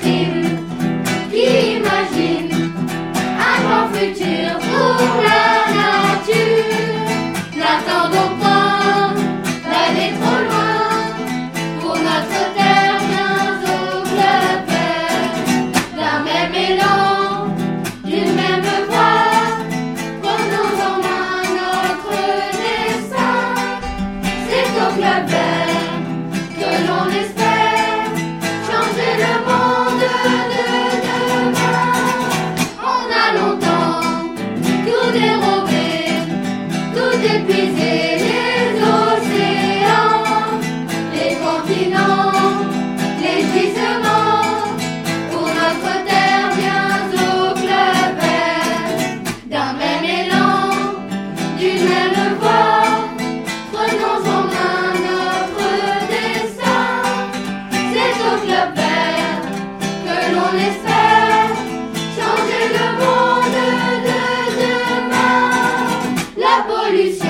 qui imagine un grand futur pour la L'espère changer le monde de demain. La pollution.